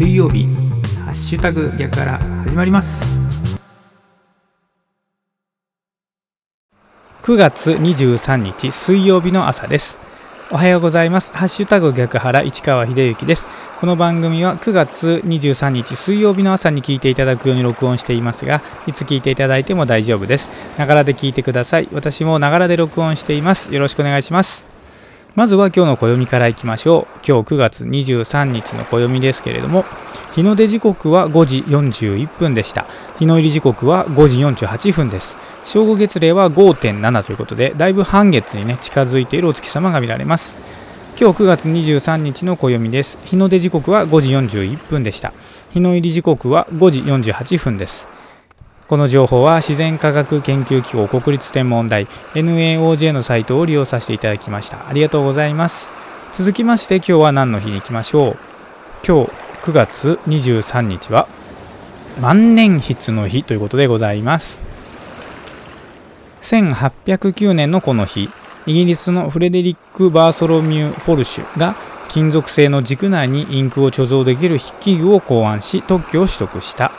水曜日ハッシュタグ逆から始まります。9月23日水曜日の朝です。おはようございます。ハッシュタグ逆原市川秀幸です。この番組は9月23日水曜日の朝に聞いていただくように録音していますがいつ聞いていただいても大丈夫です。ながらで聞いてください。私もながらで録音しています。よろしくお願いします。まずは今日の暦からいきましょう。今日9月23日の暦ですけれども日の出時刻は5時41分でした。日の入り時刻は5時48分です。正午月齢は5.7ということでだいぶ半月にね近づいているお月様が見られます。今日9月23日の暦です。日の出時刻は5時41分でした。日の入り時刻は5時48分です。この情報は自然科学研究機構国立天文台 NAOJ のサイトを利用させていただきました。ありがとうございます。続きまして今日は何の日に行きましょう？今日9月23日は万年筆の日ということでございます。1809年のこの日イギリスのフレデリック・バーソロミュー・フォルシュが金属製の軸内にインクを貯蔵できる筆記具を考案し特許を取得した。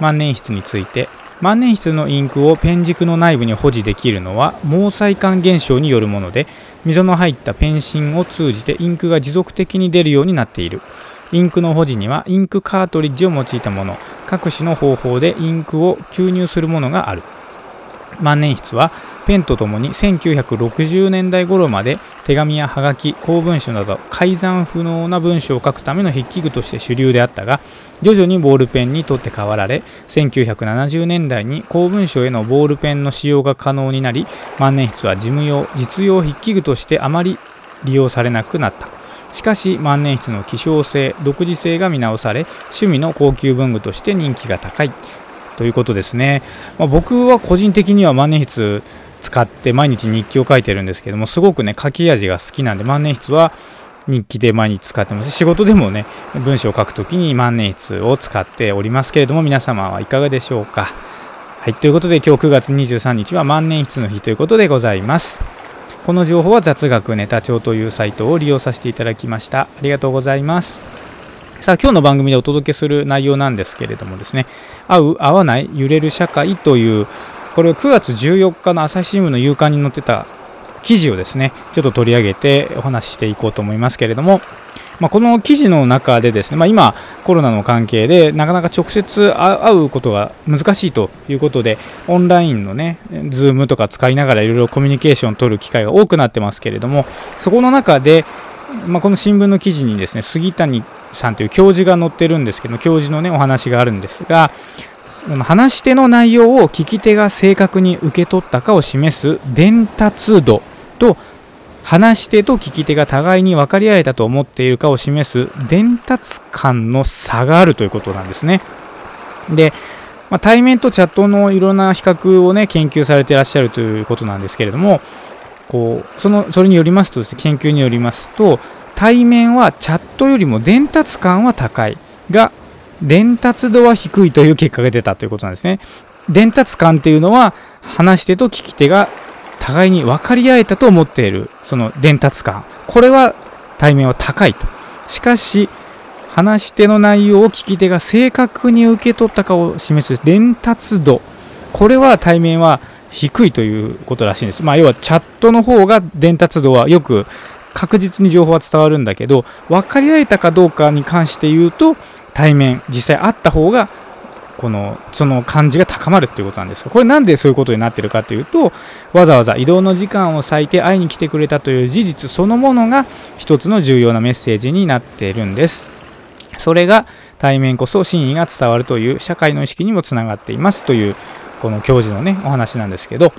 万年筆について万年筆のインクをペン軸の内部に保持できるのは毛細管現象によるもので溝の入ったペン芯を通じてインクが持続的に出るようになっている。インクの保持にはインクカートリッジを用いたもの。各種の方法でインクを吸入するものがある。万年筆はペンとともに1960年代頃まで手紙やはがき、公文書など改ざん不能な文章を書くための筆記具として主流であったが徐々にボールペンにとって代わられ1970年代に公文書へのボールペンの使用が可能になり万年筆は事務用、実用筆記具としてあまり利用されなくなった。しかし万年筆の希少性、独自性が見直され趣味の高級文具として人気が高い。ということですね、まあ、僕は個人的には万年筆使って毎日日記を書いてるんですけどもすごくね書き味が好きなんで万年筆は日記で毎日使ってます。仕事でもね文章を書くときに万年筆を使っておりますけれども皆様はいかがでしょうか。はいということで今日9月23日は万年筆の日ということでございます。この情報は雑学ネタ帳というサイトを利用させていただきました。ありがとうございます。さあ今日の番組でお届けする内容なんですけれどもですね。合う合わない揺れる社会というこれを9月14日の朝日新聞の夕刊に載ってた記事をですねちょっと取り上げてお話ししていこうと思いますけれども、まあ、この記事の中でですね、まあ、今コロナの関係でなかなか直接会うことが難しいということでオンラインのね Zoom とか使いながらいろいろコミュニケーションを取る機会が多くなってますけれどもそこの中でまあ、この新聞の記事にですね杉谷さんという教授が載ってるんですけど教授のねお話があるんですがその話し手の内容を聞き手が正確に受け取ったかを示す伝達度と話し手と聞き手が互いに分かり合えたと思っているかを示す伝達感の差があるということなんですね。で、まあ、対面とチャットのいろんな比較をね研究されていらっしゃるということなんですけれどもこうそのそれによりますとね研究によりますと対面はチャットよりも伝達感は高いが伝達度は低いという結果が出たということなんですね。伝達感っていうのは話し手と聞き手が互いに分かり合えたと思っているその伝達感これは対面は高いとしかし話し手の内容を聞き手が正確に受け取ったかを示す伝達度これは対面は低いということらしいんです。まあ、要はチャットの方が伝達度はよく確実に情報は伝わるんだけど分かり合えたかどうかに関して言うと対面実際会った方がこのその感じが高まるっていうことなんですがこれなんでそういうことになってるかというとわざわざ移動の時間を割いて会いに来てくれたという事実そのものが一つの重要なメッセージになっているんです。それが対面こそ真意が伝わるという社会の意識にもつながっていますというこの教授のねお話なんですけど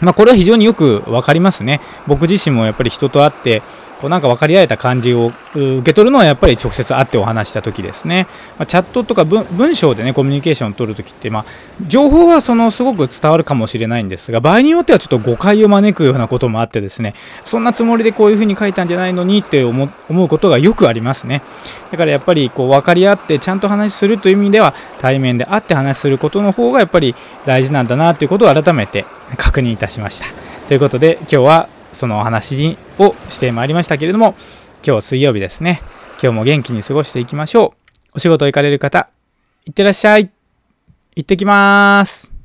まあ、これは非常によく分かりますね。僕自身もやっぱり人と会ってこうなんか分かり合えた感じを受け取るのはやっぱり直接会ってお話した時ですね、まあ、チャットとか文章でねコミュニケーションを取るときって、まあ、情報はそのすごく伝わるかもしれないんですが場合によってはちょっと誤解を招くようなこともあってですねそんなつもりでこういうふうに書いたんじゃないのにって思うことがよくありますね。だからやっぱりこう分かり合ってちゃんと話するという意味では対面で会って話することの方がやっぱり大事なんだなということを改めて確認いたしました。ということで今日はそのお話をしてまいりましたけれども今日水曜日ですね今日も元気に過ごしていきましょうお仕事行かれる方、いってらっしゃい。行ってきまーす。